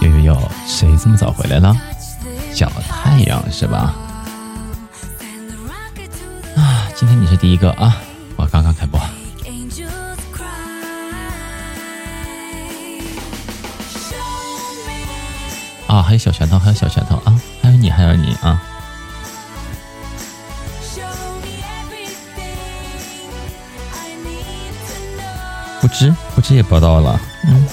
呦呦呦，谁这么早回来了？小太阳是吧？啊，今天你是第一个啊！我刚刚开播。啊，还有小拳头，还有小拳头啊！还有你，还有你啊！不知不知也播到了，嗯。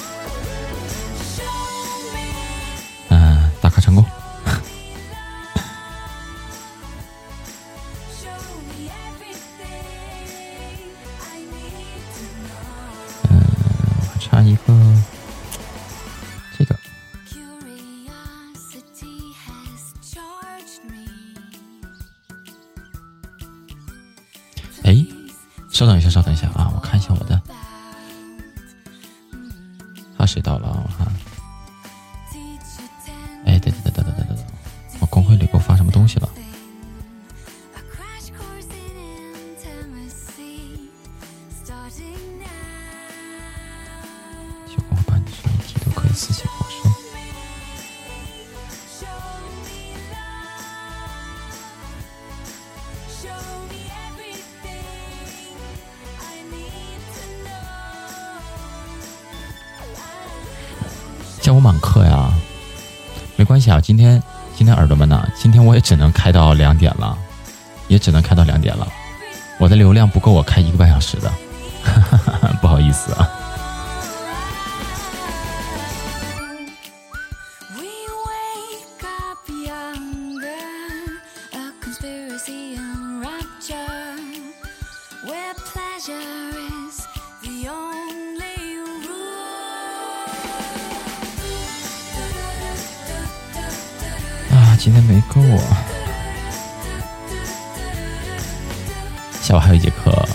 也只能开到两点了。我的流量不够我开一个半小时的，不好意思啊。下午还有一节课，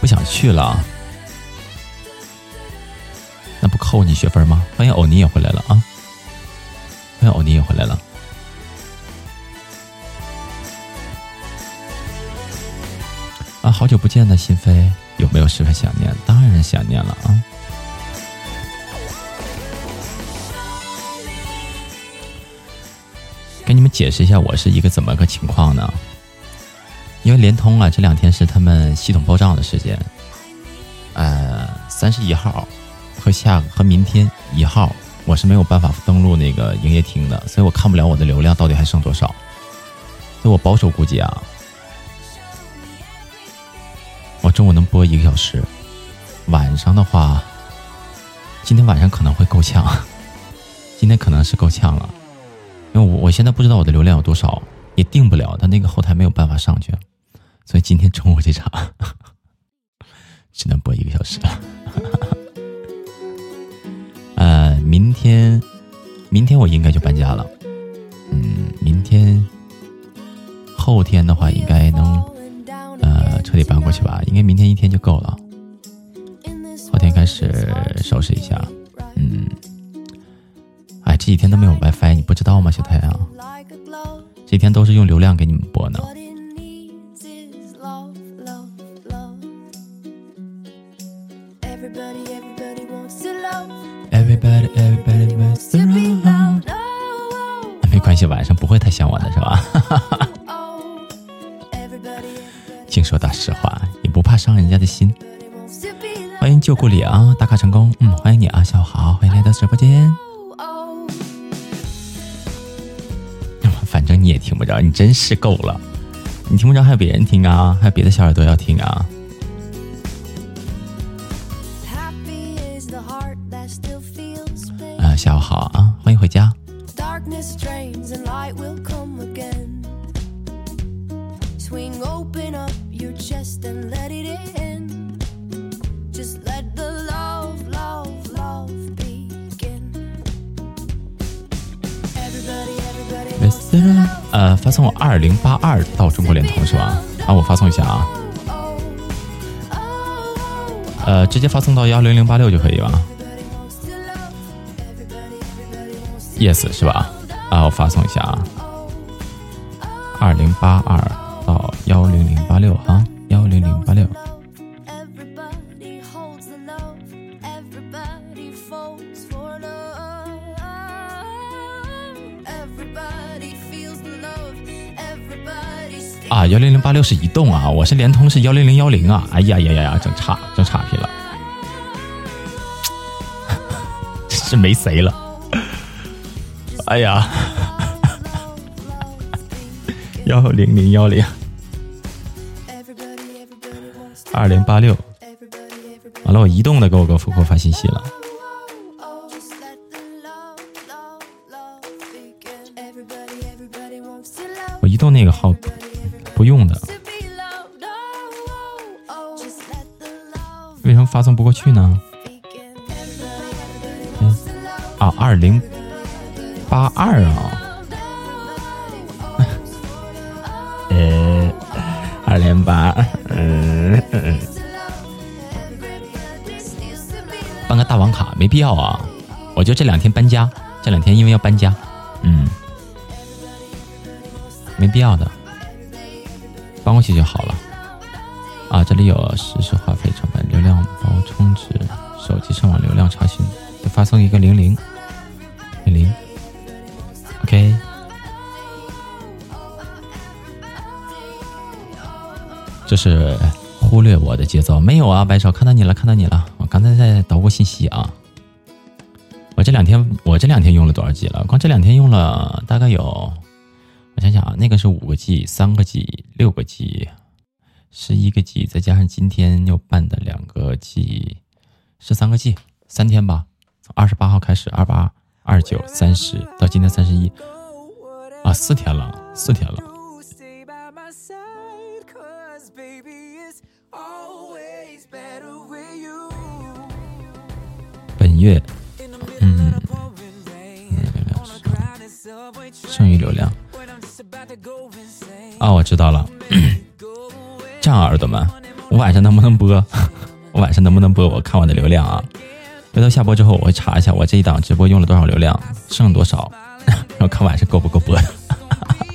不想去了，那不扣你学分吗？欢迎欧尼也回来了啊！欢迎欧尼也回来了。啊，好久不见的心飞，有没有十分想念？当然想念了啊！给你们解释一下，我是一个怎么个情况呢？因为联通啊，这两天是他们系统报账的时间。呃，三十一号和下和明天一号，我是没有办法登录那个营业厅的，所以我看不了我的流量到底还剩多少。所以我保守估计啊，我中午能播一个小时，晚上的话，今天晚上可能会够呛，今天可能是够呛了，因为我我现在不知道我的流量有多少，也定不了，他那个后台没有办法上去，所以今天中午这场。只能播一个小时了。呃，明天，明天我应该就搬家了。嗯，明天，后天的话应该能，呃，彻底搬过去吧。应该明天一天就够了。后天开始收拾一下。嗯，哎，这几天都没有 WiFi，你不知道吗，小太阳？这几天都是用流量给你们播呢。关系，晚上不会太想我的是吧？净说大实话，也不怕伤人家的心。欢迎旧故里啊，打卡成功，嗯，欢迎你啊，下午好，欢迎来到直播间。反正你也听不着，你真是够了，你听不着还有别人听啊，还有别的小耳朵要听啊。啊下午好啊，欢迎回家。发送二零八二到中国联通是吧？啊，我发送一下啊。呃，直接发送到幺零零八六就可以了。yes 是吧？啊，我发送一下啊，二零八二到幺零零八六啊，啊，幺零零八六是移动啊，我是联通是幺零零幺零啊。哎呀呀呀呀，整差整差评了，是没谁了。哎呀，幺零零幺零，二零八六，完了，我移动的给我给我给我发信息了。我移动那个号。不用的，为什么发送不过去呢？嗯，啊，二零八二啊，呃，二零八，嗯嗯，办个大网卡没必要啊，我就这两天搬家，这两天因为要搬家，嗯，没必要的。搬过去就好了啊！这里有实时话费成本、流量包充值、手机上网流量查询，再发送一个零零零零，OK。这是忽略我的节奏没有啊？白手看到你了，看到你了。我刚才在捣鼓信息啊。我这两天我这两天用了多少 G 了？光这两天用了大概有。我想想啊，那个是五个 G，三个 G，六个 G，十一个 G，再加上今天又办的两个 G，十三个 G，三天吧，从二十八号开始，二八、二九、三十，到今天三十一，啊，四天了，四天了。本月，嗯，剩余流量。啊，我知道了。这样，耳朵们，我晚上能不能播？我晚上能不能播？我看我的流量啊。回头下播之后，我会查一下我这一档直播用了多少流量，剩多少，然后看晚上够不够播。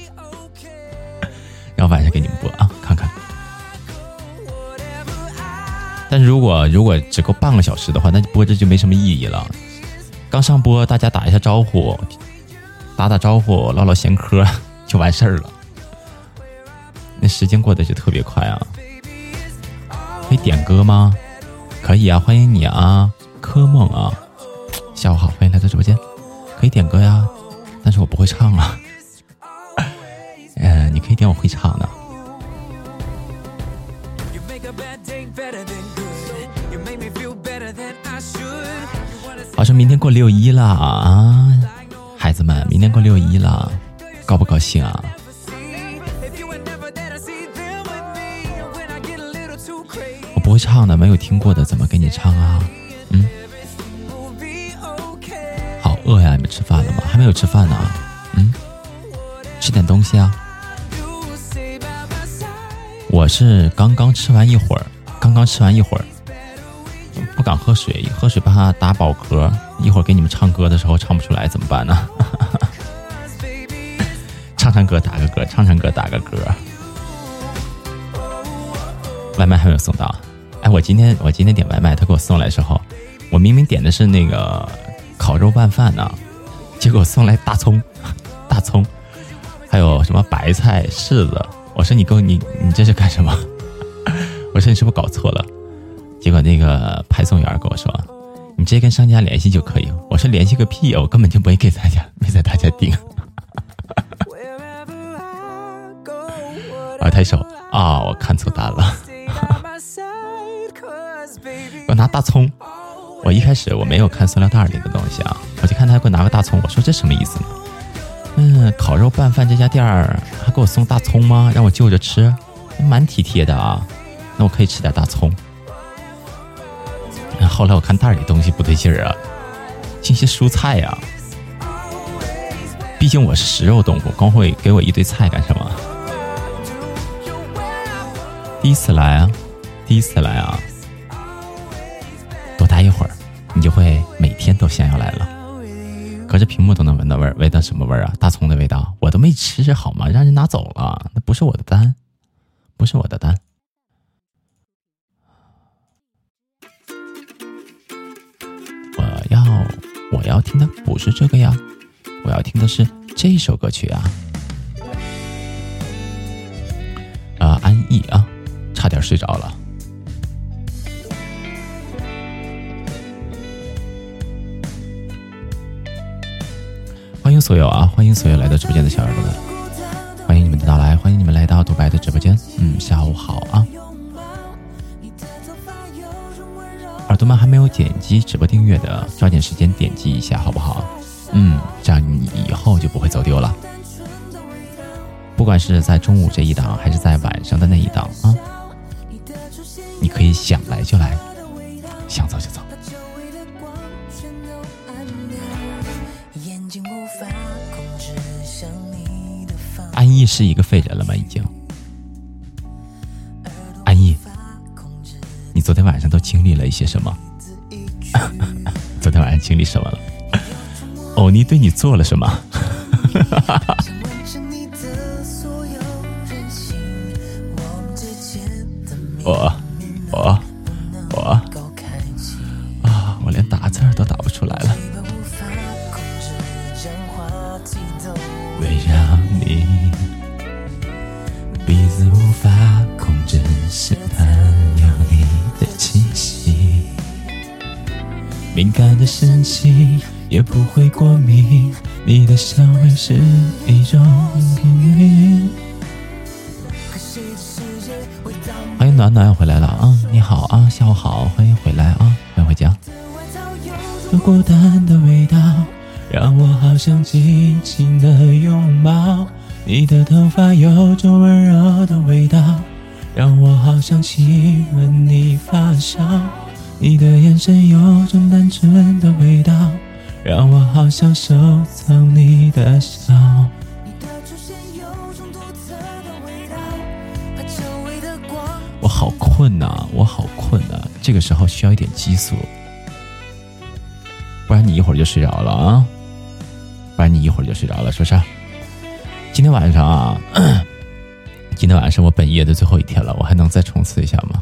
然后晚上给你们播啊，看看。但是如果如果只够半个小时的话，那就播着就没什么意义了。刚上播，大家打一下招呼，打打招呼，唠唠闲嗑。就完事儿了，那时间过得就特别快啊！可以点歌吗？可以啊，欢迎你啊，柯梦啊，下午好，欢迎来到直播间，可以点歌呀，但是我不会唱啊。呃，你可以点我会唱的。好像明天过六一了啊，孩子们，明天过六一了。高不高兴啊？我不会唱的，没有听过的，怎么给你唱啊？嗯，好饿呀！你们吃饭了吗？还没有吃饭呢。嗯，吃点东西啊。我是刚刚吃完一会儿，刚刚吃完一会儿，不敢喝水，喝水怕打饱嗝，一会儿给你们唱歌的时候唱不出来怎么办呢？唱唱歌，打个歌，唱唱歌，打个歌。外卖还没有送到，哎，我今天我今天点外卖，他给我送来的时候，我明明点的是那个烤肉拌饭呢，结果送来大葱，大葱，还有什么白菜、柿子。我说你给我你你这是干什么？我说你是不是搞错了？结果那个派送员跟我说，你直接跟商家联系就可以。我说联系个屁呀，我根本就没给大家没在大家订。啊，抬手啊！我看错单了。我拿大葱，我一开始我没有看塑料袋里的东西啊，我就看他给我拿个大葱，我说这什么意思呢？嗯，烤肉拌饭这家店儿还给我送大葱吗？让我就着吃，蛮体贴的啊。那我可以吃点大葱。后来我看袋里东西不对劲儿啊，这些蔬菜呀。毕竟我是食肉动物，光会给我一堆菜干什么？第一次来啊，第一次来啊，多待一会儿，你就会每天都想要来了。隔着屏幕都能闻到味儿，闻到什么味儿啊？大葱的味道，我都没吃好吗？让人拿走了，那不是我的单，不是我的单。我要我要听的不是这个呀，我要听的是这首歌曲啊。啊，安逸啊，差点睡着了。欢迎所有啊，欢迎所有来到直播间的小耳朵们，欢迎你们的到来，欢迎你们来到独白的直播间。嗯，下午好啊。耳朵们还没有点击直播订阅的，抓紧时间点击一下，好不好？嗯，这样你以后就不会走丢了。不管是在中午这一档，还是在晚上的那一档啊，你可以想来就来，想走就走。安逸是一个废人了吗？已经。安逸，你昨天晚上都经历了一些什么？昨天晚上经历什么了？欧尼对你做了什么？我我也不会过敏。你的香味是一种频率。欢迎暖暖回来了啊！你好啊，下午好，欢迎回来啊，欢迎回家。有孤单的味道，让我好想紧紧的拥抱。你的头发有种温柔的味道，让我好想亲我需要一点激素，不然你一会儿就睡着了啊！不然你一会儿就睡着了，是不是？今天晚上啊，今天晚上是我本夜的最后一天了，我还能再冲刺一下吗？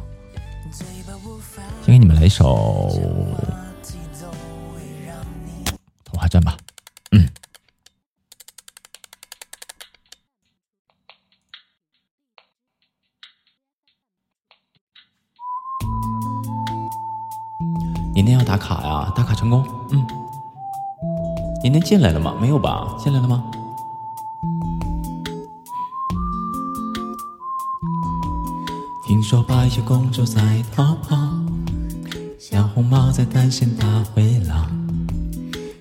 先给你们来一首《童话镇》吧。今天要打卡呀，打卡成功。嗯，今天进来了吗？没有吧？进来了吗？听说白雪公主在逃跑，小红帽在担心大灰狼。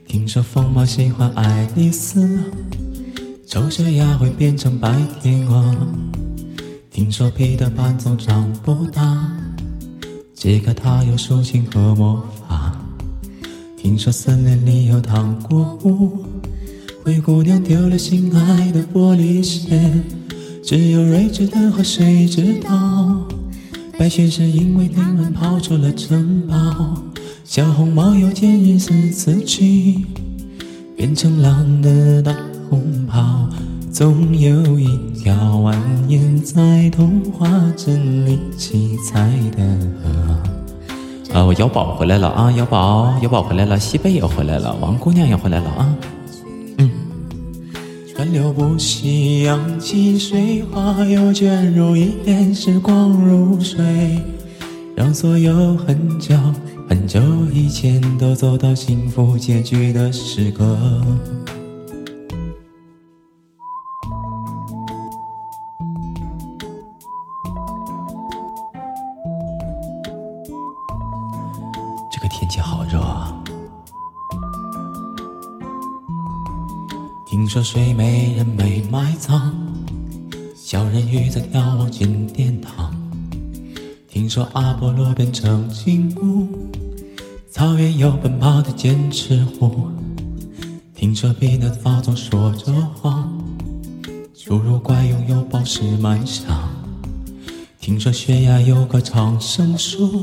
听说疯帽喜欢爱丽丝，丑小鸭会变成白天鹅。听说彼得潘总长不大。这个他有竖琴和魔法。听说森林里有糖果屋，灰姑娘丢了心爱的玻璃鞋，只有睿智的河水知道。白雪是因为丁文跑出了城堡，小红帽有件银丝刺去，变成狼的大红袍。总有一条蜿蜒在童话镇里七彩的河。啊，我瑶宝回来了啊，瑶宝，瑶宝回来了，西贝也回来了，王姑娘也回来了啊。嗯。川流不息，扬起水花，又卷入一帘时光如水，让所有很久很久以前都走到幸福结局的时刻。听说睡美人没埋葬，小人鱼在眺望金殿堂。听说阿波罗变成金乌，草原有奔跑的剑齿虎。听说彼得堡总说着谎，侏儒怪拥有宝石满箱。听说悬崖有棵长生树，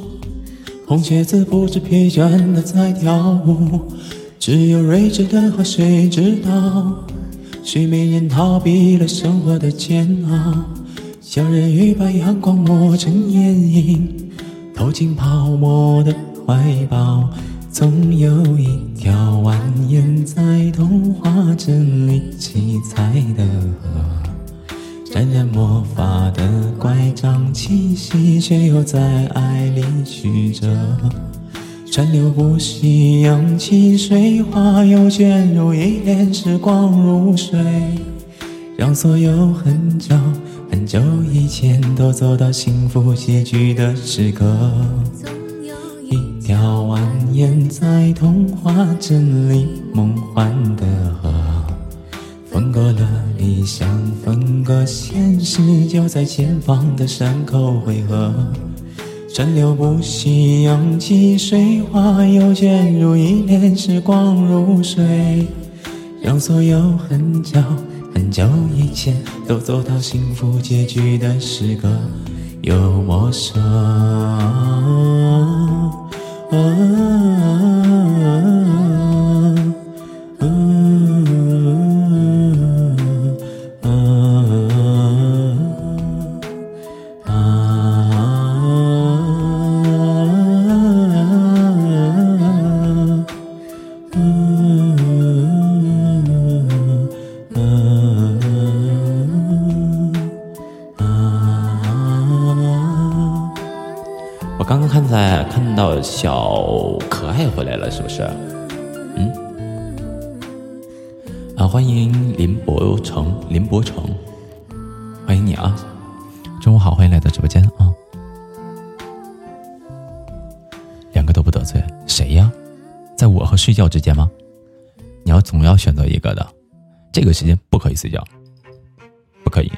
红鞋子不知疲倦的在跳舞。只有睿智的河水知道。睡美人逃避了生活的煎熬，小人鱼把阳光磨成眼影，投进泡沫的怀抱。总有一条蜿蜒在童话镇里七彩的河。沾染魔法的乖张气息，却又在爱里曲折。川流不息，扬起水花，又卷入一帘时光如水，让所有很久很久以前都走到幸福结局的时刻。一条蜿蜒在童话镇里梦幻的河，分割了理想，分割现实，就在前方的山口汇合。川流不息，扬起水花，又卷入一帘时光如水，让所有很久很久以前都走到幸福结局的时刻，又陌生。小是不是？嗯，啊，欢迎林博成，林博成，欢迎你啊！中午好，欢迎来到直播间啊！两个都不得罪，谁呀？在我和睡觉之间吗？你要总要选择一个的，这个时间不可以睡觉，不可以。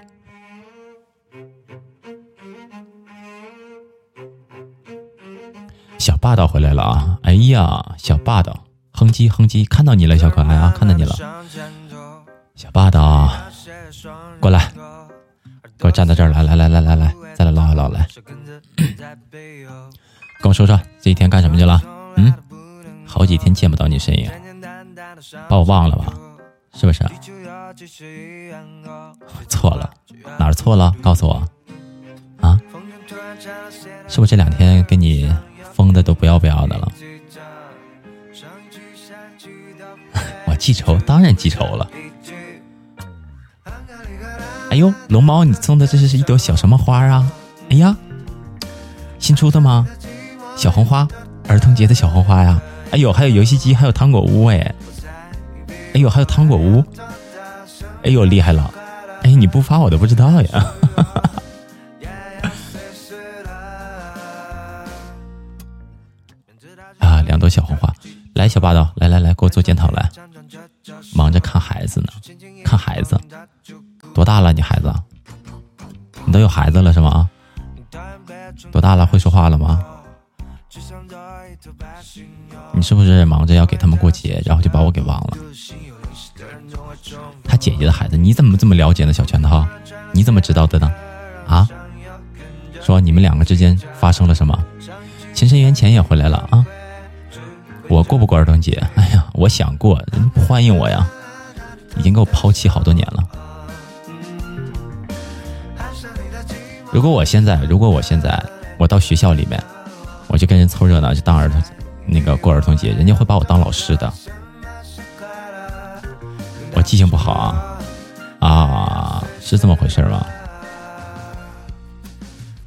霸道回来了啊！哎呀，小霸道，哼唧哼唧，看到你了，小可爱啊，看到你了，小霸道，过来，给我站到这儿来，来来来来来，再来唠一唠来，跟我说说这一天干什么去了？嗯，好几天见不到你身影，把我忘了吧？是不是？错了，哪儿错了？告诉我啊！是不是这两天跟你？疯的都不要不要的了，我记仇，当然记仇了。哎呦，龙猫，你送的这是一朵小什么花啊？哎呀，新出的吗？小红花，儿童节的小红花呀！哎呦，还有游戏机，还有糖果屋，哎，哎呦，还有糖果屋，哎呦，厉害了！哎，你不发我都不知道呀。做检讨来。忙着看孩子呢，看孩子，多大了？你孩子？你都有孩子了是吗？多大了？会说话了吗？你是不是忙着要给他们过节，然后就把我给忘了？他姐姐的孩子，你怎么这么了解呢？小拳头，你怎么知道的呢？啊？说你们两个之间发生了什么？情深缘浅也回来了啊？我过不过儿童节？哎呀，我想过，人不欢迎我呀，已经给我抛弃好多年了。如果我现在，如果我现在，我到学校里面，我就跟人凑热闹，就当儿童，那个过儿童节，人家会把我当老师的。我记性不好啊，啊，是这么回事吗？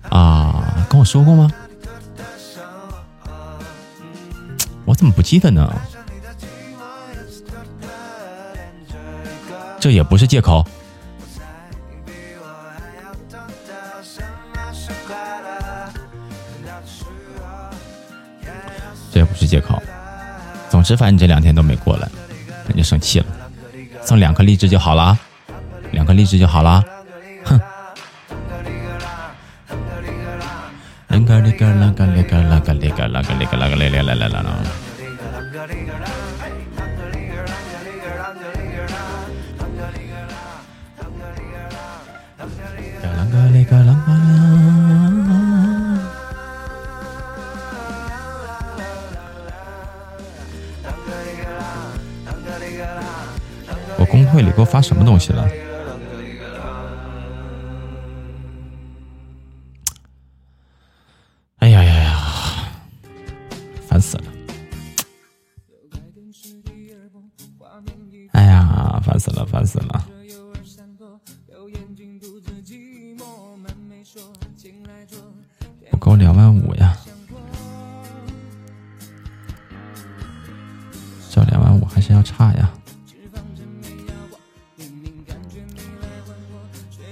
啊，跟我说过吗？我怎么不记得呢？这也不是借口，这也不是借口。总之，反正你这两天都没过来，人家生气了。送两颗荔枝就好了，两颗荔枝就好了。我公会里给我发什么东西了？死了，烦死了！不够两万五呀，这两万五还是要差呀。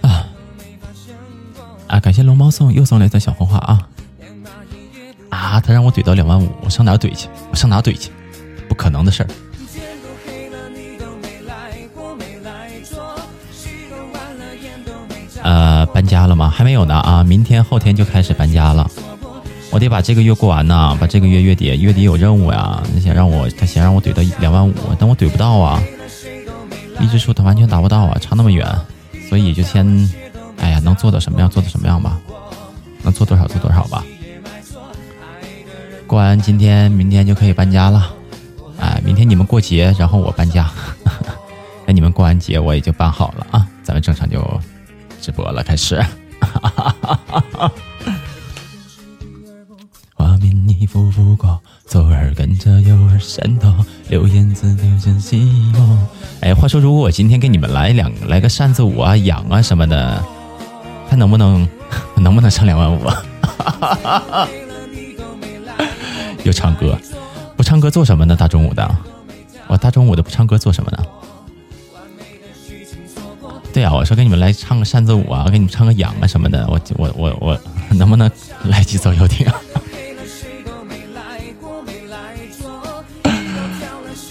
啊啊！感谢龙猫送又送了一朵小红花啊！啊，他让我怼到两万五，我上哪怼去？我上哪怼去？不可能的事儿。有的啊！明天后天就开始搬家了。我得把这个月过完呢，把这个月月底月底有任务呀。他想让我，他想让我怼到两万五，但我怼不到啊。一直说他完全达不到啊，差那么远，所以就先，哎呀，能做到什么样做到什么样吧，能做多少做多少吧。过完今天，明天就可以搬家了。哎，明天你们过节，然后我搬家。那你们过完节，我也就搬好了啊。咱们正常就。直播了，开始。哈 画面你浮浮过，左耳跟着右耳闪躲，流言自流成寂寞。哎，话说，如果我今天给你们来两来个扇子舞啊、痒啊什么的，看能不能能不能上两万五？又唱歌，不唱歌做什么呢？大中午的，我大中午的不唱歌做什么呢？对啊，我说给你们来唱个扇子舞啊，给你们唱个痒啊什么的，我我我我能不能来几首游艇？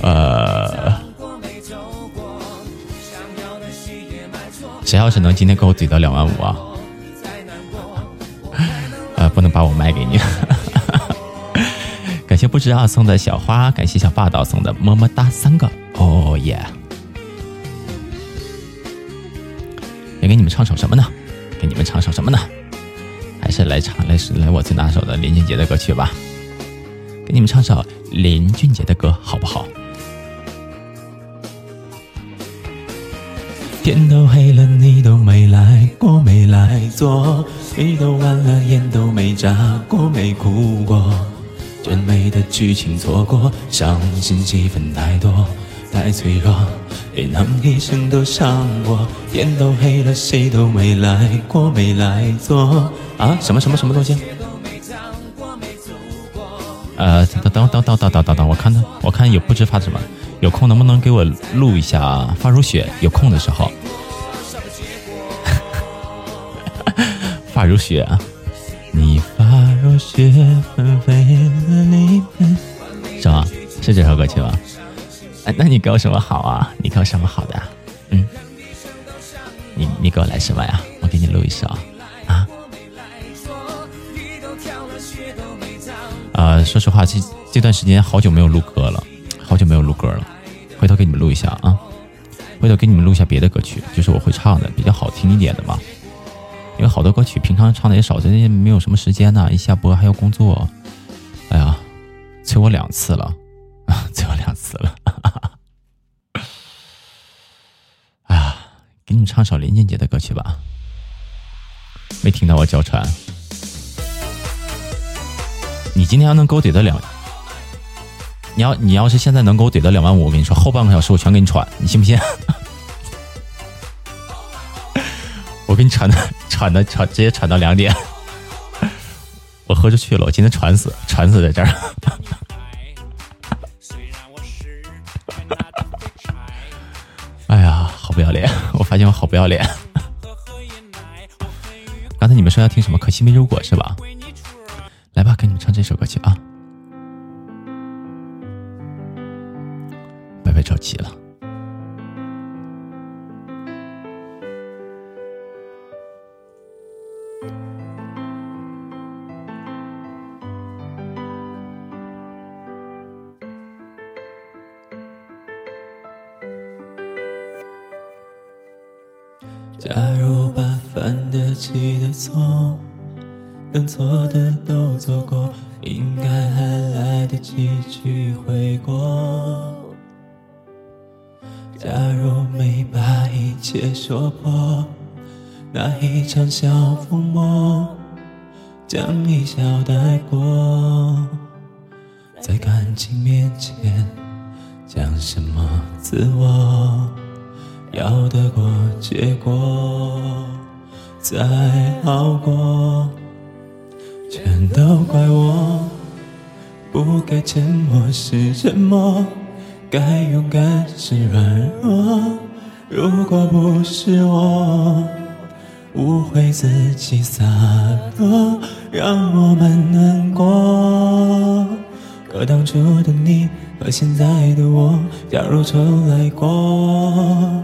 呃，谁要是能今天给我怼到两万五啊？呃，不能把我卖给你。感谢不知道送的小花，感谢小霸道送的么么哒三个，哦耶。给你们唱首什么呢？给你们唱首什么呢？还是来唱来来我最拿手的林俊杰的歌曲吧。给你们唱首林俊杰的歌好不好？天都黑了，你都没来过，没来坐；水都完了，眼都没眨过，没哭过。真美的剧情错过，伤心戏份太多，太脆弱。连哼一声都伤过，天都黑了，谁都没来过，没来坐啊！什么什么什么东西？呃，等等等等等等等等，我看他，我看有不知发什么，有空能不能给我录一下？发如雪，有空的时候。发如雪，你发如雪纷飞了离别，是吗？是这首歌曲哎？那你给我什么好啊？你给我什么好的？嗯，你你给我来什么呀？我给你录一首啊。呃，说实话，这这段时间好久没有录歌了，好久没有录歌了。回头给你们录一下啊，回头给你们录一下别的歌曲，就是我会唱的，比较好听一点的嘛。因为好多歌曲平常唱的也少，最近没有什么时间呢，一下播还要工作。哎呀，催我两次了。最后两次了，哎呀，给你们唱首林俊杰的歌曲吧。没听到我叫喘，你今天要能给我怼到两，你要你要是现在能给我怼到两万五，我跟你说，后半个小时我全给你喘，你信不信？我给你喘的喘的喘，直接喘到两点，我喝出去了，我今天喘死，喘死在这儿。哎呀，好不要脸！我发现我好不要脸。刚才你们说要听什么？可惜没如果是吧？来吧，给你们唱这首歌曲啊！白白着急了。假如把犯得起的错，能错的都做过，应该还来得及去悔过。假如没把一切说破，那一场小风波，将一笑带过，在感情面前，讲什么自我？要得过结果，再好过，全都怪我，不该沉默是沉默，该勇敢是软弱。如果不是我误会自己洒脱，让我们难过。可当初的你和现在的我，假如重来过，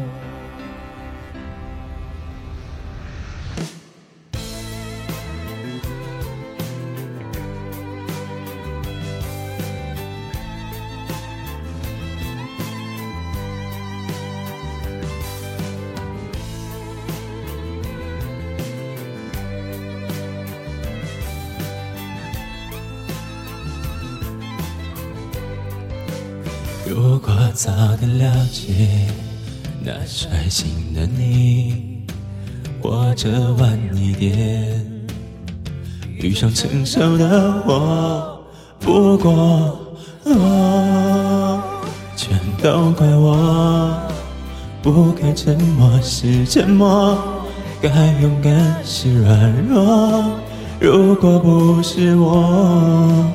早点了解那率性的你，或者晚一点遇上成熟的我，不过全都怪我，不该沉默是沉默，该勇敢是软弱。如果不是我，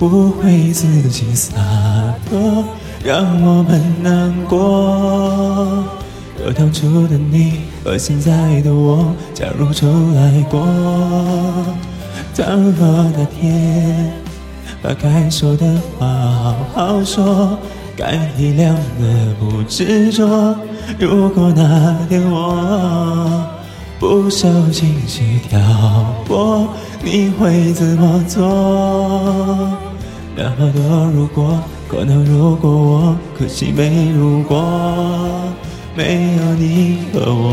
不会自己洒脱。让我们难过。可当初的你和现在的我，假如重来过，倘若那天把该说的话好好说，该体谅的不执着。如果那天我不受情绪挑拨，你会怎么做？那么多如果。可能如果我，可惜没如果，没有你和我。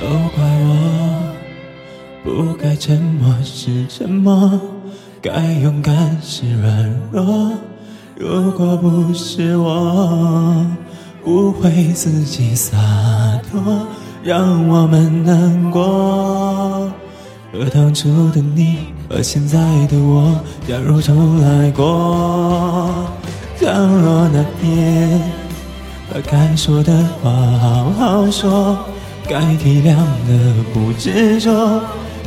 都怪我，不该沉默是沉默，该勇敢是软弱。如果不是我。不会自己洒脱，让我们难过。和当初的你和现在的我，假如重来过，倘若那天把该说的话好好说，该体谅的不执着。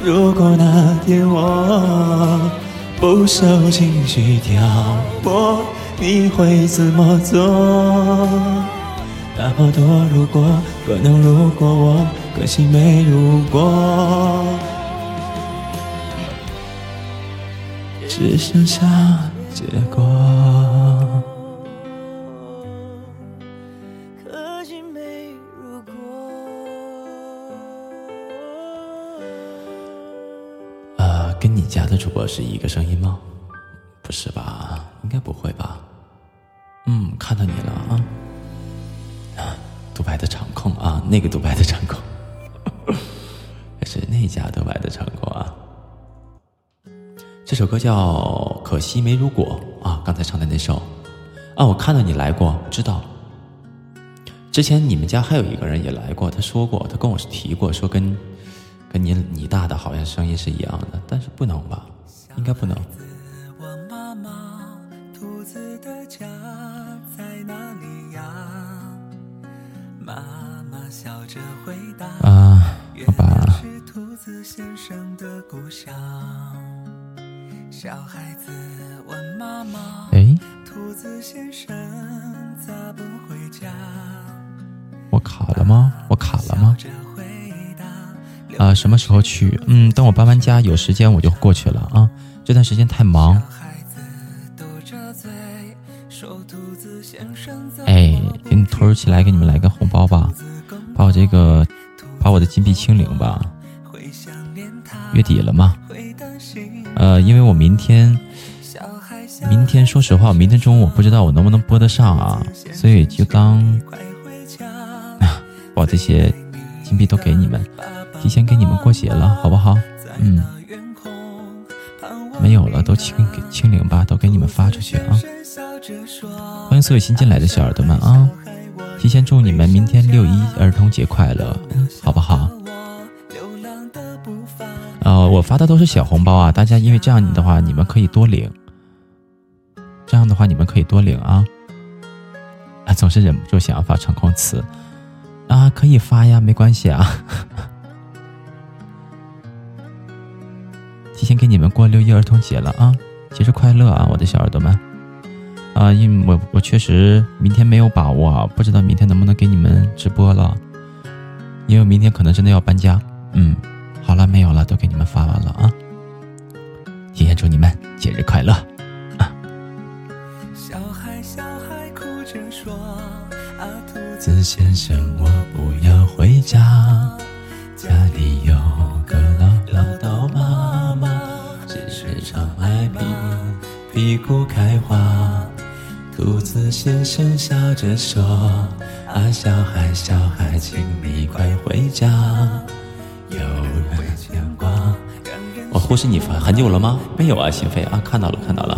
如果那天我不受情绪挑拨，你会怎么做？那么多如果，可能如果我，可惜没如果，只剩下结果。可惜没如果。呃，跟你家的主播是一个声音吗？不是吧？应该不会吧？嗯，看到你了啊。啊独白的场控啊，那个独白的场控，是那家独白的场控啊。这首歌叫《可惜没如果》啊，刚才唱的那首啊，我看到你来过，知道。之前你们家还有一个人也来过，他说过，他跟我提过，说跟跟你你大的好像声音是一样的，但是不能吧？应该不能。哎，我卡了吗？我卡了吗？啊，什么时候去？嗯，等我搬完家有时间我就过去了啊。这段时间太忙。哎，给你突如其来给你们来个红包吧。把我这个，把我的金币清零吧。月底了嘛，呃，因为我明天，明天说实话，明天中午我不知道我能不能播得上啊，所以就当 把这些金币都给你们，提前给你们过节了，好不好？嗯，没有了，都清给清零吧，都给你们发出去啊！欢迎所有新进来的小耳朵们啊！提前祝你们明天六一儿童节快乐，好不好？呃，我发的都是小红包啊，大家因为这样的话，你们可以多领。这样的话，你们可以多领啊。啊，总是忍不住想要发长空词啊，可以发呀，没关系啊。提前给你们过六一儿童节了啊，节日快乐啊，我的小耳朵们。啊，因为我我确实明天没有把握，不知道明天能不能给你们直播了，因为明天可能真的要搬家。嗯。好了，没有了，都给你们发完了啊！提前祝你们节日快乐啊！小孩小孩哭着说：“阿兔子先生，我不要回家，家里有个老唠叨妈妈，只是常爱屁屁股开花。兔子先生笑着说：“啊，小孩，小孩，请你快回家。”我忽视你发很久了吗？没有啊，心飞啊，看到了，看到了。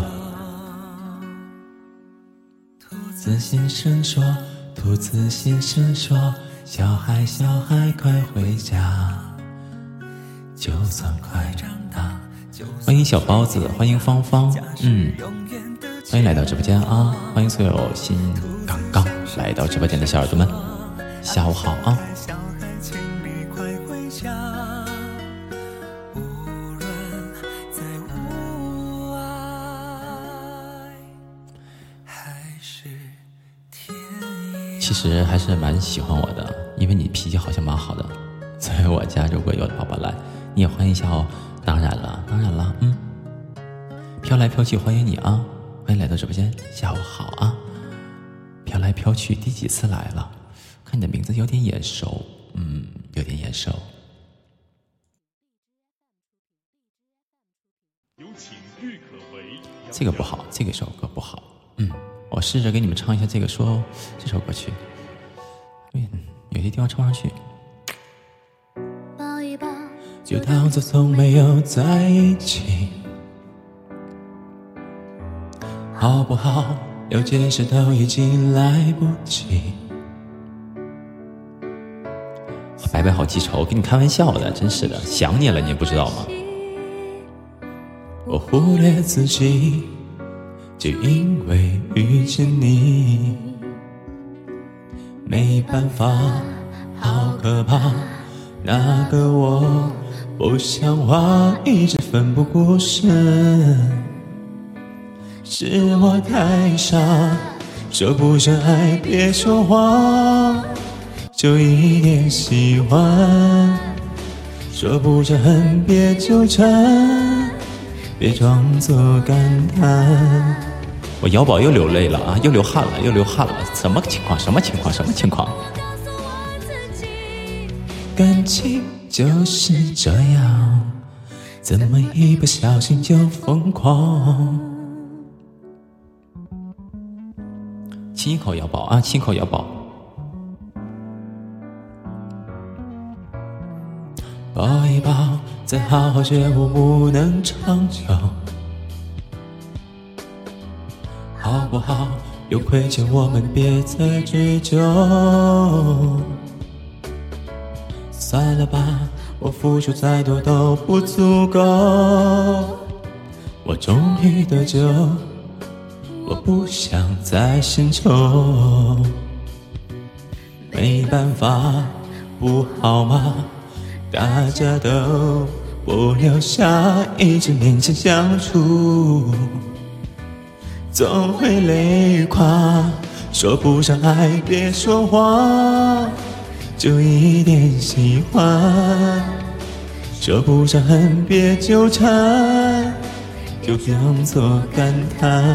兔子先生说，兔子先生说，小孩小孩快回家，就算快长大。欢迎小包子，欢迎芳芳，嗯，欢迎来到直播间啊！欢迎所有新刚刚来到直播间的小耳朵们，下午好啊！实还是蛮喜欢我的，因为你脾气好像蛮好的，所以我家如果有宝宝来，你也欢迎一下哦。当然了，当然了，嗯，飘来飘去，欢迎你啊！欢迎来到直播间，下午好啊！飘来飘去，第几次来了？看你的名字有点眼熟，嗯，有点眼熟。有请郁可唯。这个不好，这个首歌不好，嗯。我试着给你们唱一下这个，说这首歌曲，有些地方唱不上去。抱一抱，就当作从没有在一起，好不好？有解释都已经来不及。白白好记仇，跟你开玩笑的，真是的，想你了，你不知道吗？我忽略自己。就因为遇见你，没办法，好可怕。那个我不像话，一直奋不顾身，是我太傻。说不上爱，别说谎，就一点喜欢。说不上恨，别纠缠，别装作感叹。我瑶宝又流泪了啊，又流汗了，又流汗了，什么情况？什么情况？什么情况？感情就是这样，怎么一不小心就疯狂？亲一口瑶宝啊，亲一口瑶宝，再好好觉悟，不能长久。好不好？有亏欠我们，别再追究。算了吧，我付出再多都不足够。我终于得救，我不想再献丑。没办法，不好吗？大家都不留下，一直勉强相处。总会累垮，说不上爱，别说谎，就一点喜欢。说不上恨，别纠缠，就当作感叹，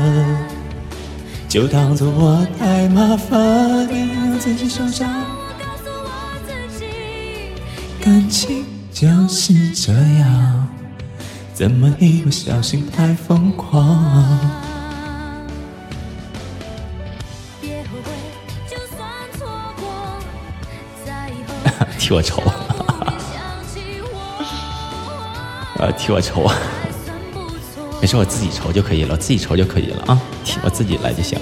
就当作我太麻烦，你让自己受伤。感情就是这样，怎么一不小心太疯狂？替我抽，呃，替我抽，没事，我自己愁就可以了，我自己愁就可以了啊，替我自己来就行。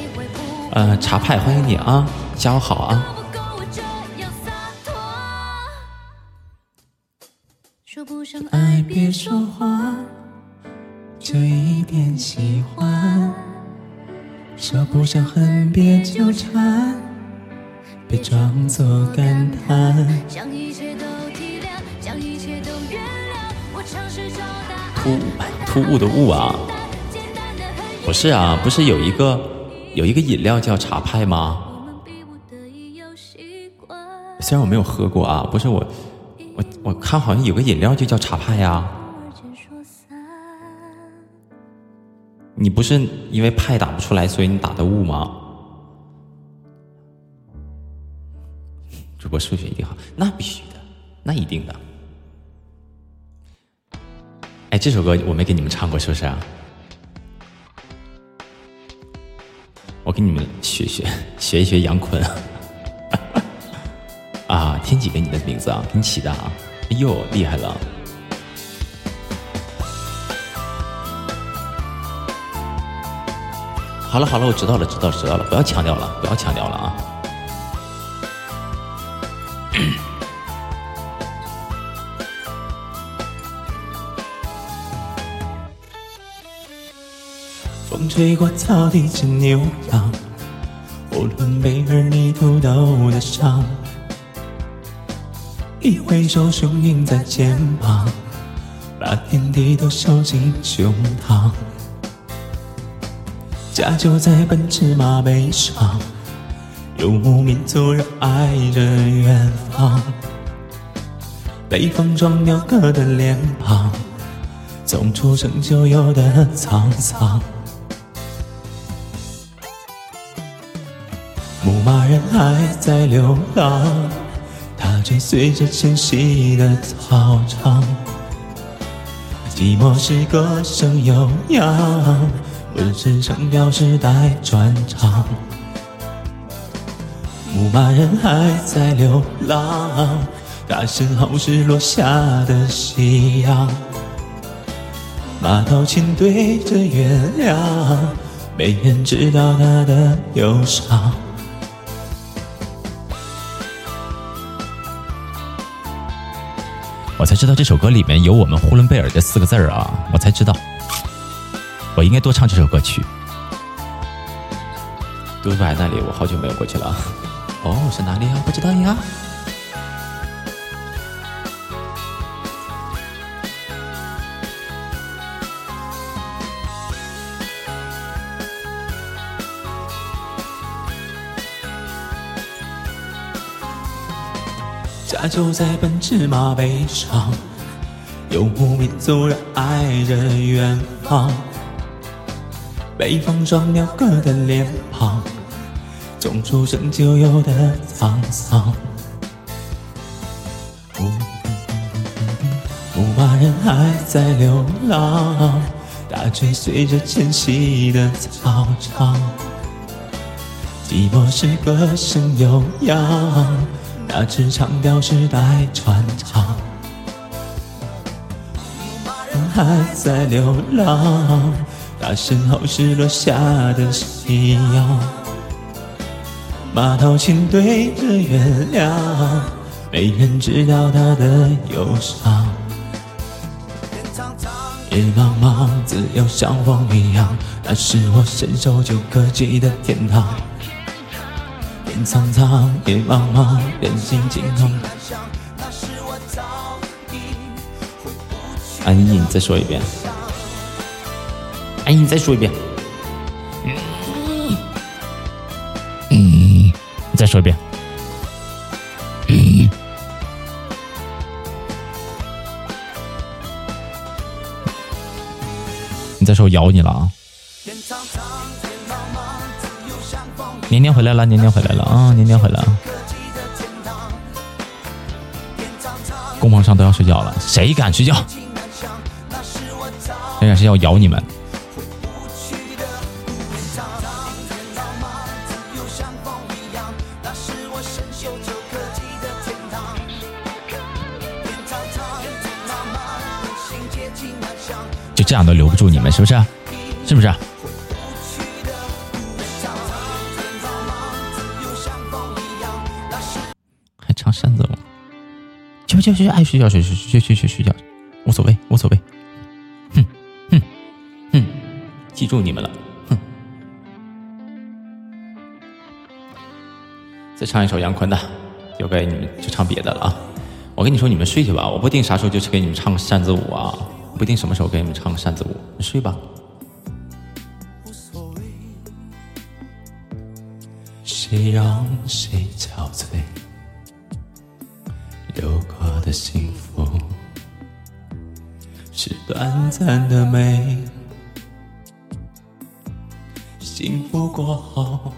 呃，茶派欢迎你啊，下午好啊。别说话，就一点喜欢；说不上恨，别纠缠，别装作感叹。突突兀的兀啊，不是啊，不是有一个有一个饮料叫茶派吗？虽然我没有喝过啊，不是我。我我看好像有个饮料就叫茶派呀，你不是因为派打不出来，所以你打的雾吗？主播数学一定好，那必须的，那一定的。哎，这首歌我没给你们唱过，是不是啊？我给你们学学学一学杨坤。啊，天启给你的名字啊？给你起的啊？哎呦，厉害了！好了好了，我知道了，知道知道了，不要强调了，不要强调了啊！风吹过草地见牛羊，无论贝尔泥土豆的伤。一挥手，雄鹰在肩膀，把天地都收进胸膛。家就在奔驰马背上，游牧民族热爱着远方。北风撞鸟歌的脸庞，从出生就有的沧桑。牧马人还在流浪。他追随着迁徙的草场，寂寞是歌声悠扬，不是城表时代转场。牧马人还在流浪，他身后是落下的夕阳。马头琴对着月亮，没人知道他的忧伤。我才知道这首歌里面有我们呼伦贝尔这四个字儿啊！我才知道，我应该多唱这首歌曲。独白那里，我好久没有过去了。哦，是哪里啊？不知道呀。家就在奔驰马背上，游牧民族热爱着远方。北方双鸟歌的脸庞，从出生就有的沧桑。牧马人还在流浪，他追随着迁徙的草场。寂寞是歌声悠扬。那支长调时代传唱，还在流浪，他身后是落下的夕阳。马头琴对着月亮，没人知道他的忧伤。夜茫茫，自由像风一样，那是我伸手就可及的天堂。苍苍，野茫茫，人心惊惶。安逸，你再说一遍。安逸，你再说一遍。嗯，你再说一遍。你再说，我咬你了啊！年年回来了，年年回来了啊！年年回来啊！工棚上都要睡觉了，谁敢睡觉？谁敢睡觉？咬你们！就这样都留不住你们，是不是？是不是？扇子舞？去去去，爱睡觉睡睡睡睡睡睡觉，无所谓无所谓。哼哼哼，记住你们了。哼，再唱一首杨坤的，就该你们就唱别的了啊！我跟你说，你们睡去吧，我不定啥时候就去给你们唱扇子舞啊，不定什么时候给你们唱个扇子舞，你睡吧。谁让谁憔悴？有过的幸福是短暂的美，幸福过后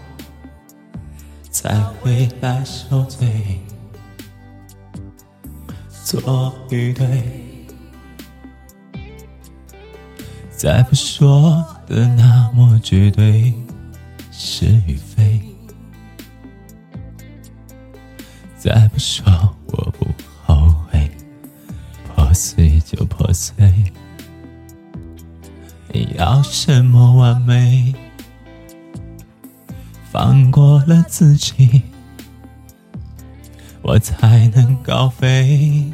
才会来受罪。错与对，再不说的那么绝对，是与非。再不说，我。破碎就破碎，要什么完美？放过了自己，我才能高飞。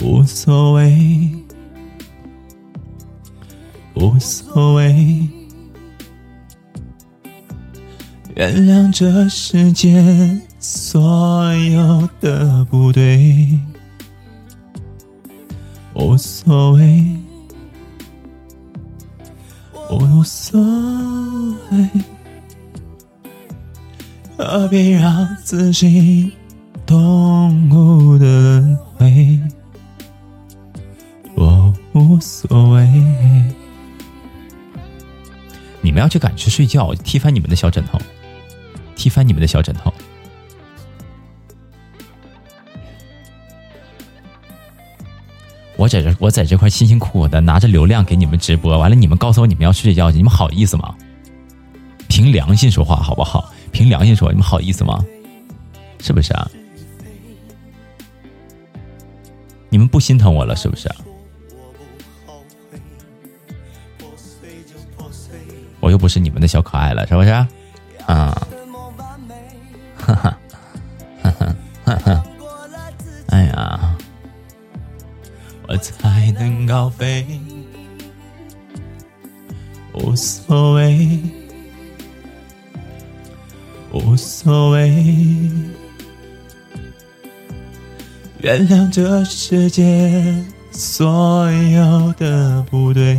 无所谓，无所谓。原谅这世间所有的不对，无所谓，我无所谓，何必让自己痛苦的轮回？我无所谓。你们要去赶去睡觉，踢翻你们的小枕头。踢翻你们的小枕头！我在这，我在这块辛辛苦苦的拿着流量给你们直播，完了你们告诉我你们要睡觉去，你们好意思吗？凭良心说话好不好？凭良心说，你们好意思吗？是不是啊？你们不心疼我了是不是？我又不是你们的小可爱了，是不是？啊！哈哈，哈哈，哈哈！我才能高飞，无所谓，无所谓。原谅这世界所有的不对，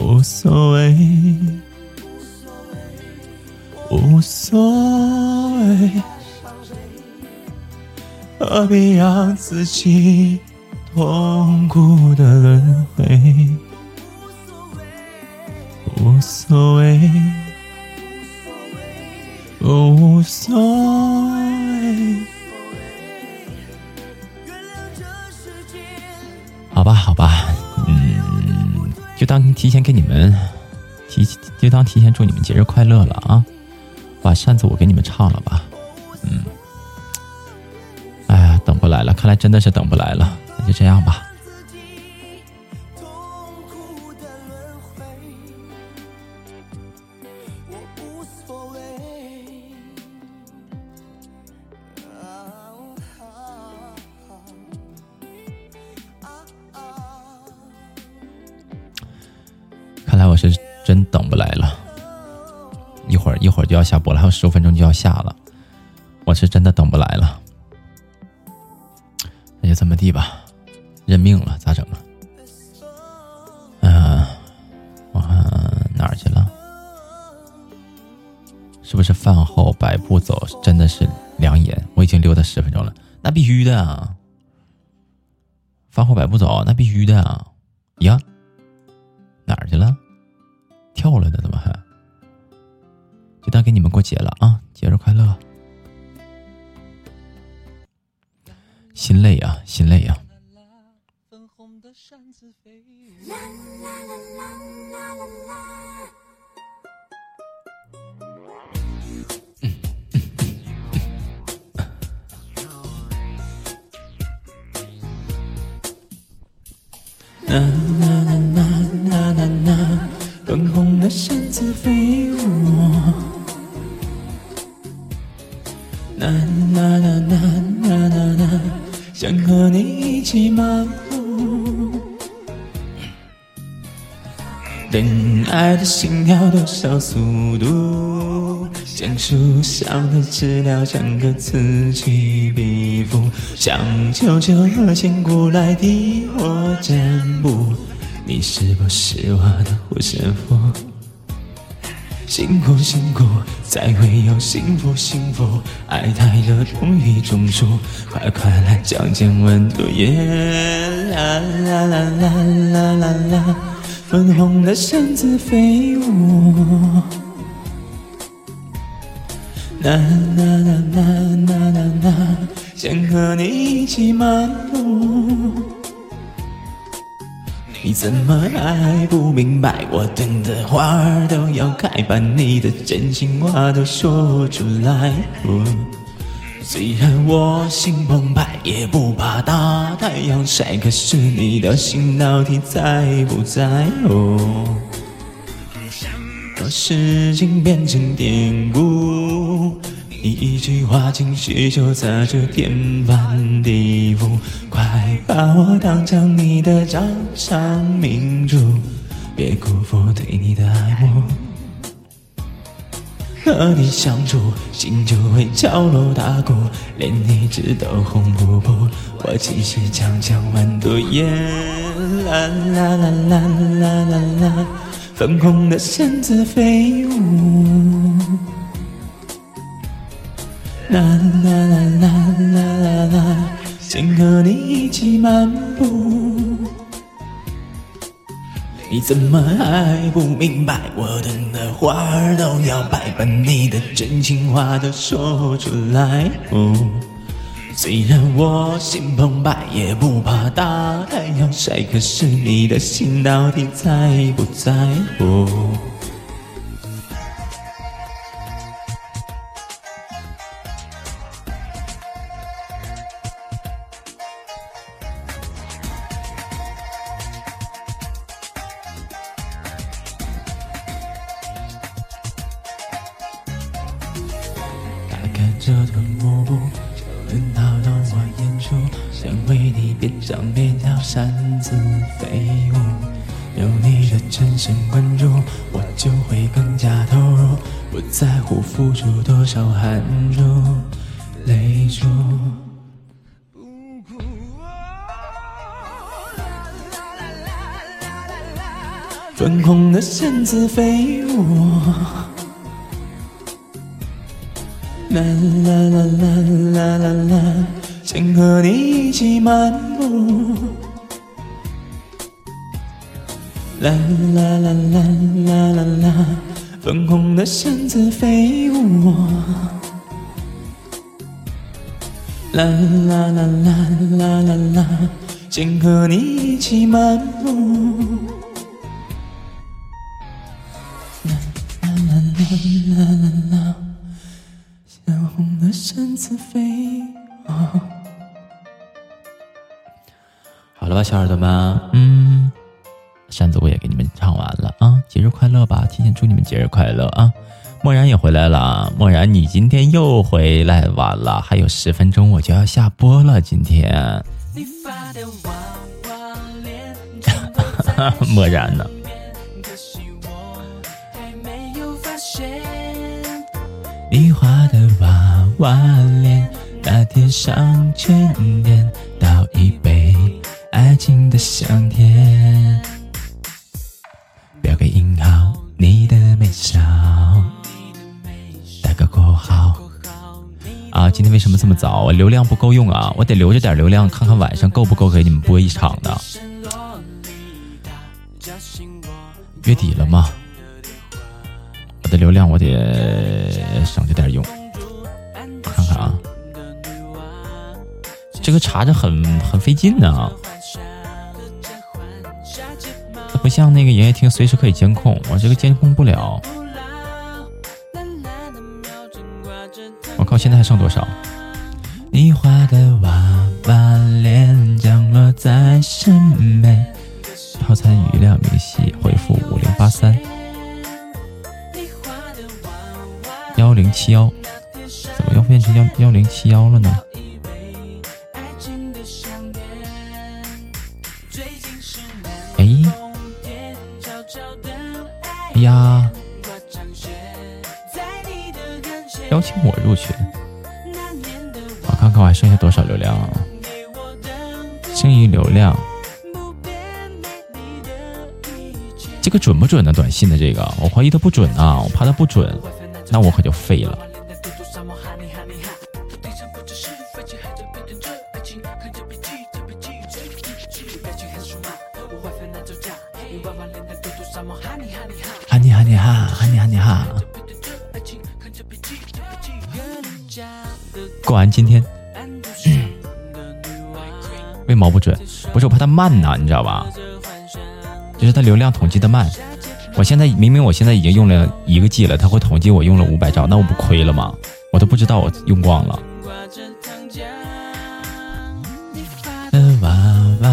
无所谓。无所谓，何必让自己痛苦的轮回？无所谓，无所谓。无所谓好吧，好吧，嗯，就当提前给你们提，就当提前祝你们节日快乐了啊！把扇子我给你们唱了吧，嗯，来了，看来真的是等不来了，那就这样吧。须的啊！发货百步走，那必须的啊！呀，哪儿去了？跳了呢？怎么还？就当给你们过节了啊！节日快乐！心累呀，心累呀。啦啦啦啦啦啦啦，啦啦啦啦啦啦啦粉红的扇子飞舞。啦啦啦啦啦啦啦，想和你一起漫步。恋爱的心跳多少速度？像树上的知了，将个此起彼伏，像秋秋和千古来替我占卜。你是不是我的护身符？辛苦辛苦，才会有幸福幸福。爱太热，容易中暑。快快来降降温度，耶！啦啦啦啦啦啦啦，粉红的扇子飞舞。啦啦啦啦啦啦啦，想和你一起漫步。你怎么还不明白？我等的花儿都要开，把你的真心话都说出来。虽然我心澎湃，也不怕大太阳晒，可是你的心到底在不在？哦，把事情变成典故。你一句话，情绪就在这天翻地覆。快把我当成你的掌上明珠，别辜负对你的爱慕。和你相处，心就会敲锣打鼓，连你痣都红扑扑。我其实强强温度，耶啦啦啦啦啦啦啦，粉红的扇子飞舞。啦啦啦啦啦啦啦，想和你一起漫步。你怎么还不明白？我等的花儿都要白，把你的真情话都说出来。虽然我心澎湃，也不怕大太阳晒，可是你的心到底在不在乎？飞舞，啦啦啦啦啦啦啦，想和你一起漫步，啦啦啦啦啦啦啦，粉红的扇子飞舞，啦啦啦啦啦啦啦，想和你一起漫步。扇子飞。好了吧，小耳朵们，嗯，扇子我也给你们唱完了啊，节日快乐吧！提前祝你们节日快乐啊！漠然也回来了，漠然你今天又回来晚了，还有十分钟我就要下播了，今天。漠然呢？你画的娃娃脸，那天上全点，倒一杯爱情的香甜，标个引号，你的微笑，打个括号。啊，今天为什么这么早？我流量不够用啊，我得留着点流量，看看晚上够不够给你们播一场的。月底了吗？的流量我得省着点用，这个查着很很费劲呢，它不像那个营业厅随时可以监控，我这个监控不了。我靠，现在还剩多少？你画的娃娃脸降落在身边。可参与聊明细，回复五零八三幺零七幺，怎么又变成幺幺零七幺了呢？呀，邀请我入群，我看看我还剩下多少流量啊？剩余流量。这个准不准呢短信的这个，我怀疑它不准啊，我怕它不准，那我可就废了。今天，为毛不准？不是我怕它慢呐，你知道吧？就是它流量统计的慢，我现在明明我现在已经用了一个 G 了，它会统计我用了五百兆，那我不亏了吗？我都不知道我用光了。娃娃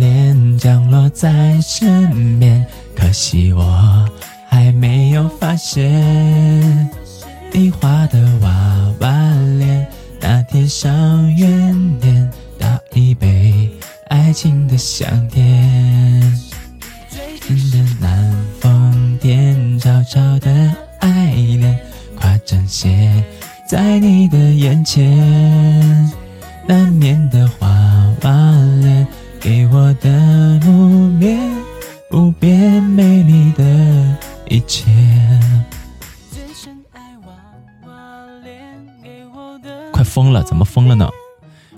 脸降落在身边，可惜我还没有发现你画的娃娃脸，那天上圆点，倒一杯爱情的香甜。的南风天，悄悄的爱恋，夸张些在你的眼前。难眠的花娃脸，给我的无边无边美丽的一切。疯了，怎么疯了呢？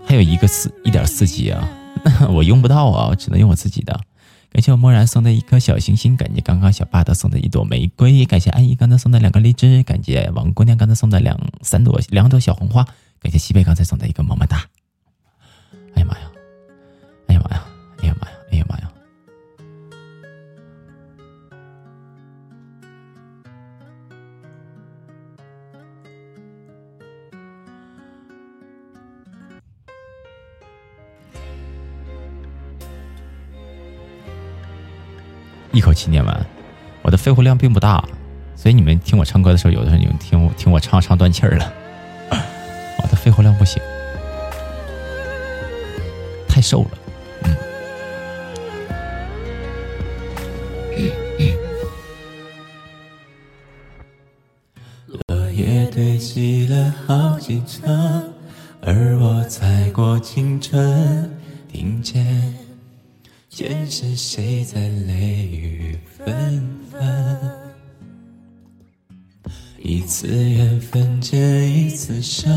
还有一个四一点四级啊，我用不到啊，我只能用我自己的。感谢我漠然送的一颗小星星，感谢刚刚小霸道送的一朵玫瑰，感谢安逸刚才送的两个荔枝，感谢王姑娘刚才送的两三朵两朵小红花，感谢西北刚才送的一个么么哒。哎呀妈呀！哎呀妈呀！哎呀妈呀！哎呀妈呀！一口气念完，我的肺活量并不大，所以你们听我唱歌的时候，有的时候你们听我听我唱唱断气儿了。我的肺活量不行，太瘦了。嗯。落叶堆积了好几层，而我踩过青春，听见。见是谁在泪雨纷纷？一次缘分结一次伤，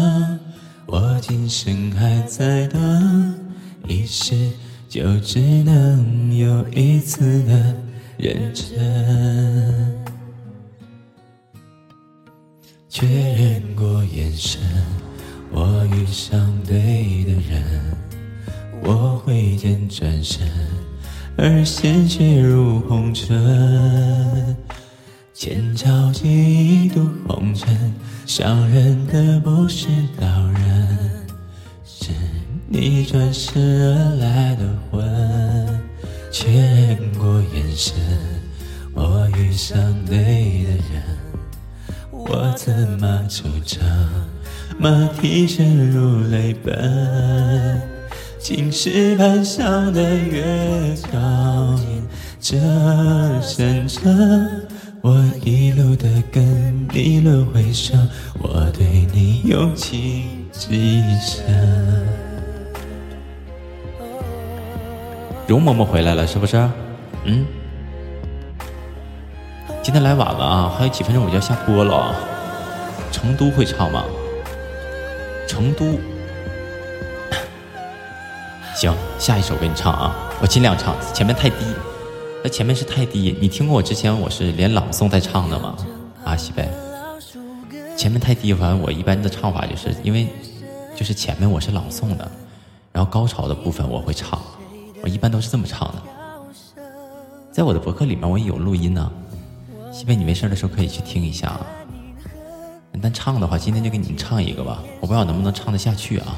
我今生还在等，一世就只能有一次的认真。确认过眼神，我遇上对的人，我挥剑转身。而鲜血如红尘，千朝几度红尘，伤人的不是刀刃，是你转世而来的魂。确认过眼神，我遇上对的人，我怎么惆怅？马蹄声如泪奔。青石板上的月照映着深沉，我一路的跟你轮回声，我对你用情极深。容嬷嬷回来了，是不是？嗯，今天来晚了啊，还有几分钟我就要下播了。成都会唱吗？成都。行，下一首给你唱啊！我尽量唱，前面太低，那前面是太低。你听过我之前我是连朗诵带唱的吗？啊，西北，前面太低，反正我一般的唱法就是因为就是前面我是朗诵的，然后高潮的部分我会唱，我一般都是这么唱的。在我的博客里面我也有录音呢，西北你没事的时候可以去听一下啊。但唱的话，今天就给你们唱一个吧，我不知道能不能唱得下去啊。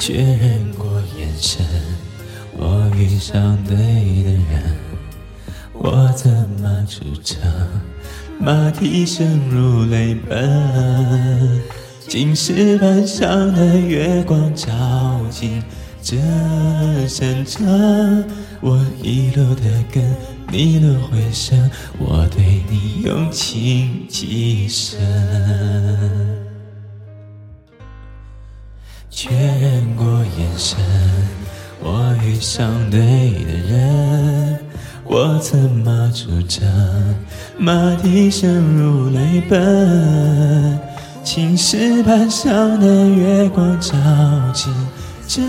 确认过眼神，我遇上对的人，我怎么出城？马蹄声如泪奔，青石板上的月光照进这深城。我一路的跟，你轮回声，我对你用情极深。确认过眼神，我遇上对的人，我怎么出征？马蹄声如泪奔，青石板上的月光照进这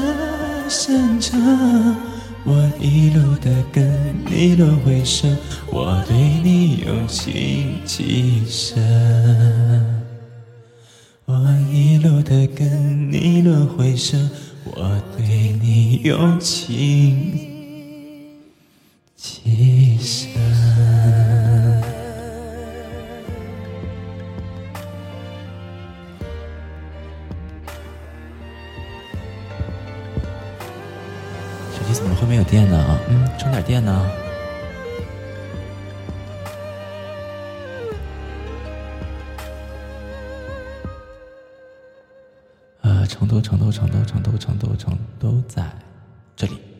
深城。我一路的跟，你轮回声，我对你用情极深。我一路的跟，你轮回声，我对你用情极深。怎么会没有电呢？嗯，充点电呢。成都，成都，成都，成都，成都，成都在这里。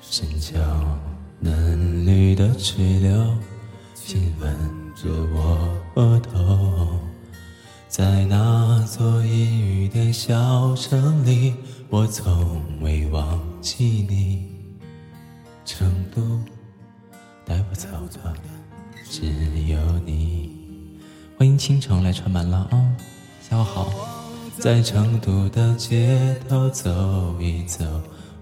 深秋嫩绿的垂柳，亲吻着我额头。在那座阴雨的小城里，我从未忘记你。成都带我走的只有你。欢迎倾城来串门了啊！下午好，在成都的街头走一走，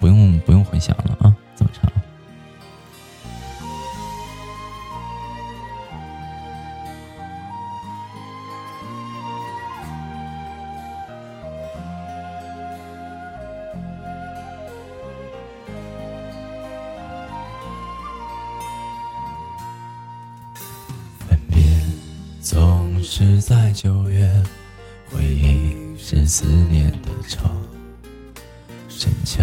不用不用混响了啊，这么唱。是在九月，回忆是思念的愁。深秋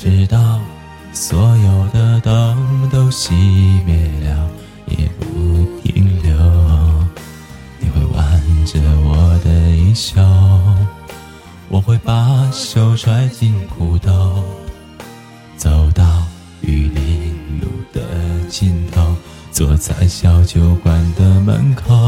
直到所有的灯都熄灭了，也不停留。你会挽着我的衣袖，我会把手揣进裤兜，走到玉林路的尽头，坐在小酒馆的门口。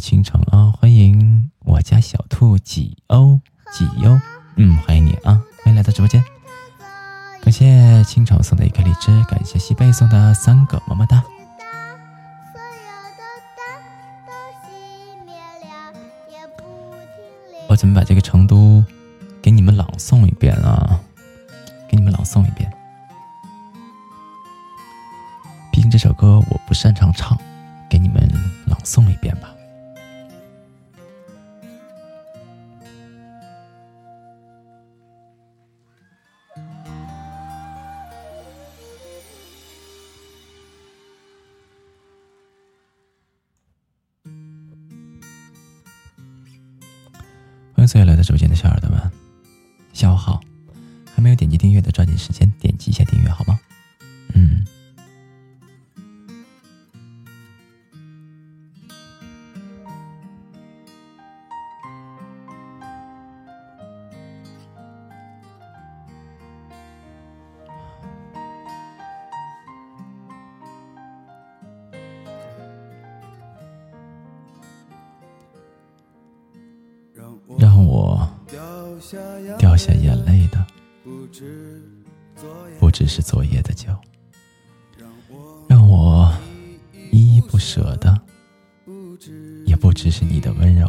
迎我们公会的倾城啊，欢迎我家小兔几欧几优，嗯，欢迎你啊，欢迎来到直播间。感谢清朝送的一颗荔枝，感谢西贝送的三个么么哒。我怎么把这个成都给你们朗诵一遍啊？给你们朗诵一遍。毕竟这首歌我不擅长唱，给你们朗诵一遍吧。欢迎所有来到直播间的小耳朵们，下午好！还没有点击订阅的，抓紧时间点击一下订阅，好吗？嗯。掉下眼泪的，不只是昨夜的酒，让我依依不舍的，也不只是你的温柔。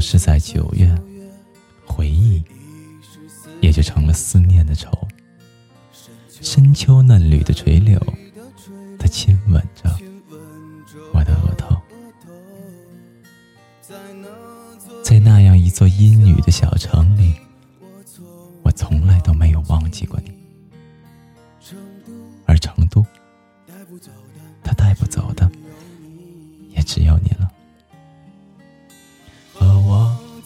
是在九月，回忆也就成了思念的愁。深秋嫩绿的垂柳，它亲吻着我的额头。在那样一座阴雨的小城里，我从来都没有忘记过你。而成都，它带不走的，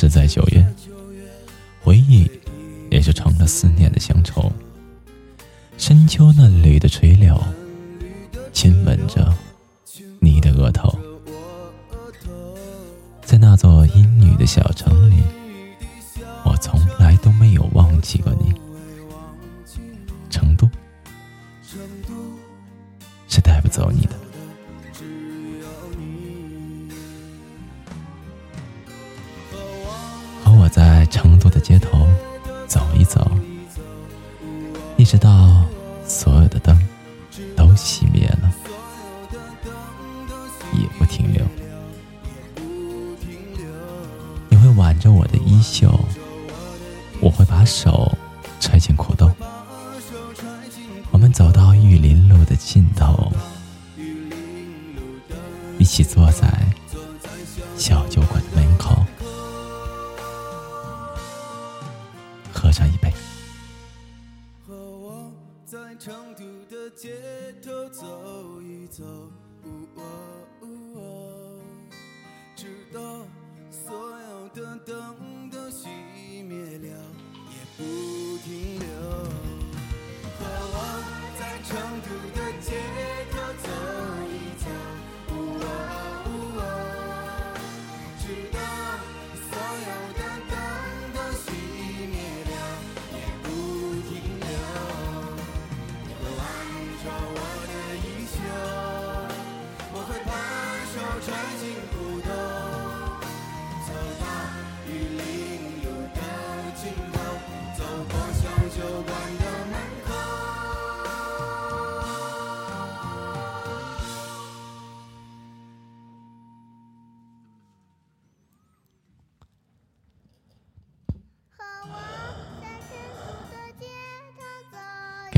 是在九月，回忆也就成了思念的乡愁。深秋嫩绿的垂柳，亲吻着你的额头。在那座阴雨的小城里，起坐在小酒馆的门口，喝上一杯。和我在成都的街头走一走，直到所有。的灯都熄灭了，也不停留。和我在成都的街头走一走。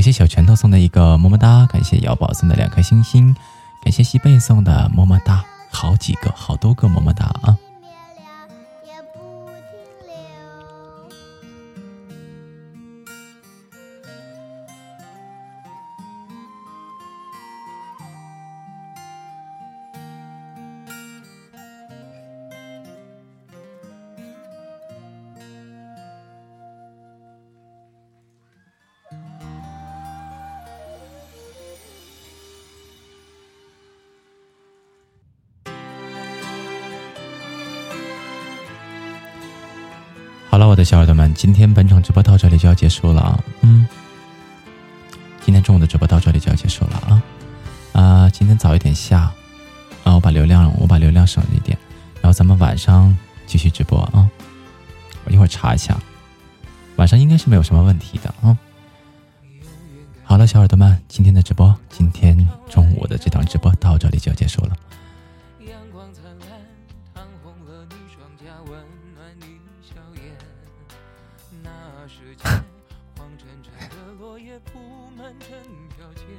感谢小拳头送的一个么么哒，感谢瑶宝送的两颗星星，感谢西贝送的么么哒，好几个，好多个么么哒啊！小耳朵们，今天本场直播到这里就要结束了啊！嗯，今天中午的直播到这里就要结束了啊！啊，今天早一点下啊，我把流量我把流量省一点，然后咱们晚上继续直播啊！我一会儿查一下，晚上应该是没有什么问题的啊！好了，小耳朵们，今天的直播，今天中午的这档直播到这里就要结束了。阳光灿烂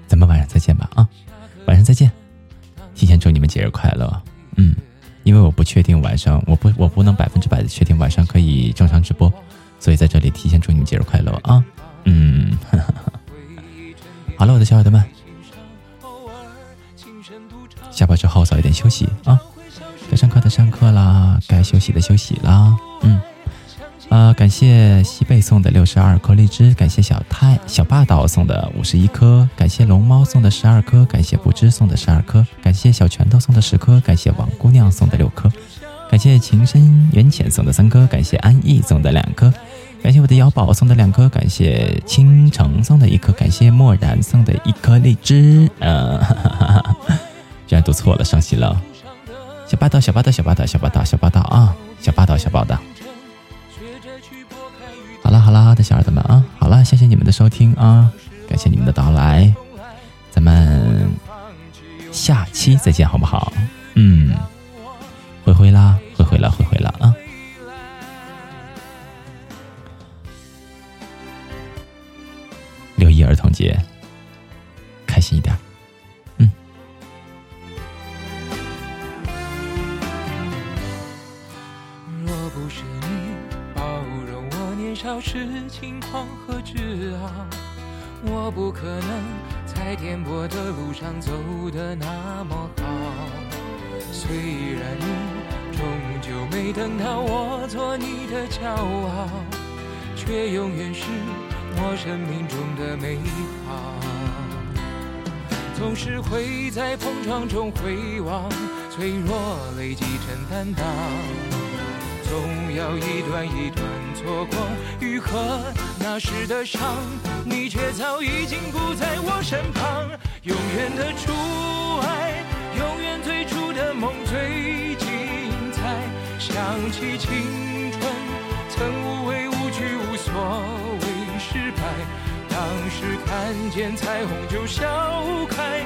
咱们晚上再见吧啊！晚上再见，提前祝你们节日快乐。嗯，因为我不确定晚上，我不我不能百分之百的确定晚上可以正常直播，所以在这里提前祝你们节日快乐啊！嗯，好了，我的小耳朵们，下班之后早一点休息啊！该上课的上课啦，该休息的休息啦。啊！感谢西贝送的六十二颗荔枝，感谢小太小霸道送的五十一颗，感谢龙猫送的十二颗，感谢不知送的十二颗，感谢小拳头送的十颗，感谢王姑娘送的六颗，感谢情深缘浅送的三颗，感谢安逸送的两颗，感谢我的瑶宝送的两颗，感谢倾城送的一颗，感谢漠然送的一颗荔枝。嗯，居然读错了，伤心了。小霸道，小霸道，小霸道，小霸道，小霸道啊！小霸道，小霸道。好啦好啦，的小耳朵们啊，好啦，谢谢你们的收听啊，感谢你们的到来，咱们下期再见好不好？嗯，灰灰啦，灰灰啦，灰灰啦在碰撞中回望，脆弱累积成担当。总要一段一段错过，愈合那时的伤，你却早已经不在我身旁。永远的初爱，永远最初的梦最精彩。想起青春，曾无畏无惧，无所谓失败。当时看见彩虹就笑开，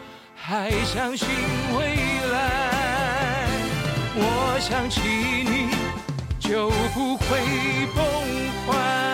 还相信未来。我想起你就不会崩坏。